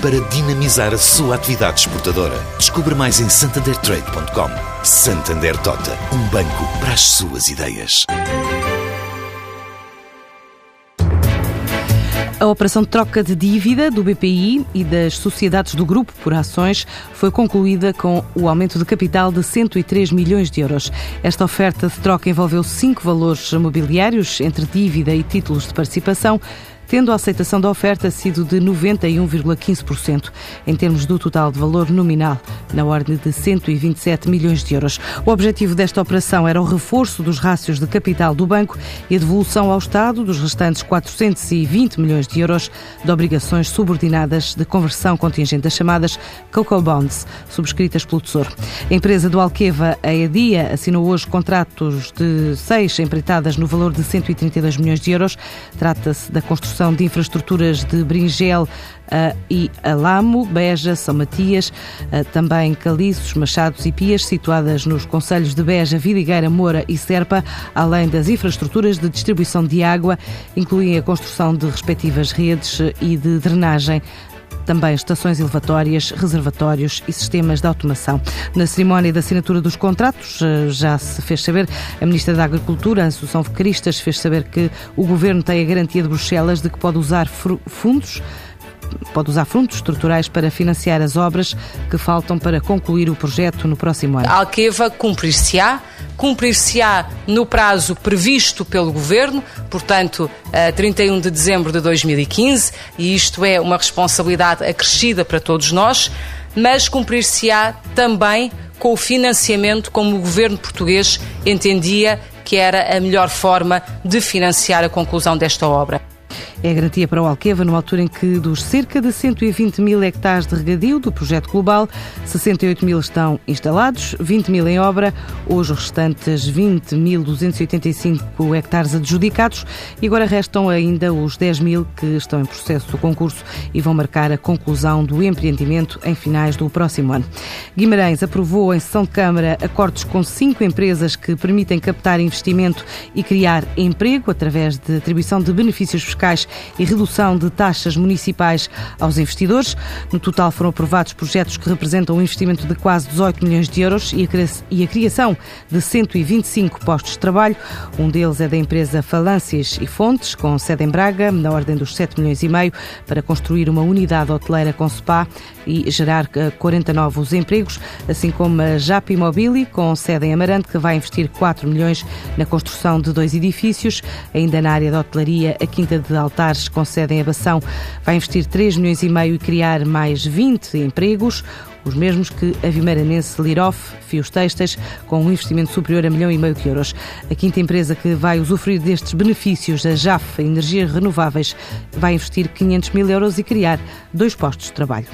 para dinamizar a sua atividade exportadora. Descubra mais em santandertrade.com. Santander Tota, um banco para as suas ideias. A operação de troca de dívida do BPI e das sociedades do grupo por ações foi concluída com o aumento de capital de 103 milhões de euros. Esta oferta de troca envolveu cinco valores mobiliários entre dívida e títulos de participação tendo a aceitação da oferta sido de 91,15%, em termos do total de valor nominal, na ordem de 127 milhões de euros. O objetivo desta operação era o reforço dos rácios de capital do banco e a devolução ao Estado dos restantes 420 milhões de euros de obrigações subordinadas de conversão contingente das chamadas Cocoa Bonds, subscritas pelo Tesouro. A empresa do Alqueva, a EDIA, assinou hoje contratos de seis empreitadas no valor de 132 milhões de euros. Trata-se da construção construção de infraestruturas de Bringel uh, e Alamo, Beja, São Matias, uh, também Caliços, Machados e Pias, situadas nos concelhos de Beja, Vidigueira, Moura e Serpa, além das infraestruturas de distribuição de água, incluem a construção de respectivas redes e de drenagem também estações elevatórias, reservatórios e sistemas de automação. Na cerimónia da assinatura dos contratos, eh, já se fez saber, a Ministra da Agricultura, Assunção Cristas, fez saber que o Governo tem a garantia de Bruxelas de que pode usar fundos pode usar fundos estruturais para financiar as obras que faltam para concluir o projeto no próximo ano. A Alqueva cumprir-se-á cumprir-se-á no prazo previsto pelo Governo, portanto, a 31 de dezembro de 2015, e isto é uma responsabilidade acrescida para todos nós, mas cumprir-se-á também com o financiamento como o Governo português entendia que era a melhor forma de financiar a conclusão desta obra. É garantia para o Alqueva, numa altura em que dos cerca de 120 mil hectares de regadio do projeto global, 68 mil estão instalados, 20 mil em obra, hoje os restantes 20.285 hectares adjudicados e agora restam ainda os 10 mil que estão em processo de concurso e vão marcar a conclusão do empreendimento em finais do próximo ano. Guimarães aprovou em sessão de Câmara acordos com cinco empresas que permitem captar investimento e criar emprego através de atribuição de benefícios fiscais e redução de taxas municipais aos investidores. No total foram aprovados projetos que representam um investimento de quase 18 milhões de euros e a criação de 125 postos de trabalho. Um deles é da empresa Falâncias e Fontes, com sede em Braga, na ordem dos 7 milhões e meio, para construir uma unidade hoteleira com spa e gerar 40 eh, novos empregos, assim como a JAP Imobili, com sede em Amarante, que vai investir 4 milhões na construção de dois edifícios. Ainda na área da hotelaria, a Quinta de Altar militares com sede em Abação vai investir 3 milhões e meio e criar mais 20 empregos os mesmos que a vimaranense Lirof, Fios Textas, com um investimento superior a milhão e meio de euros. A quinta empresa que vai usufruir destes benefícios, a JAF, Energias Renováveis, vai investir 500 mil euros e criar dois postos de trabalho.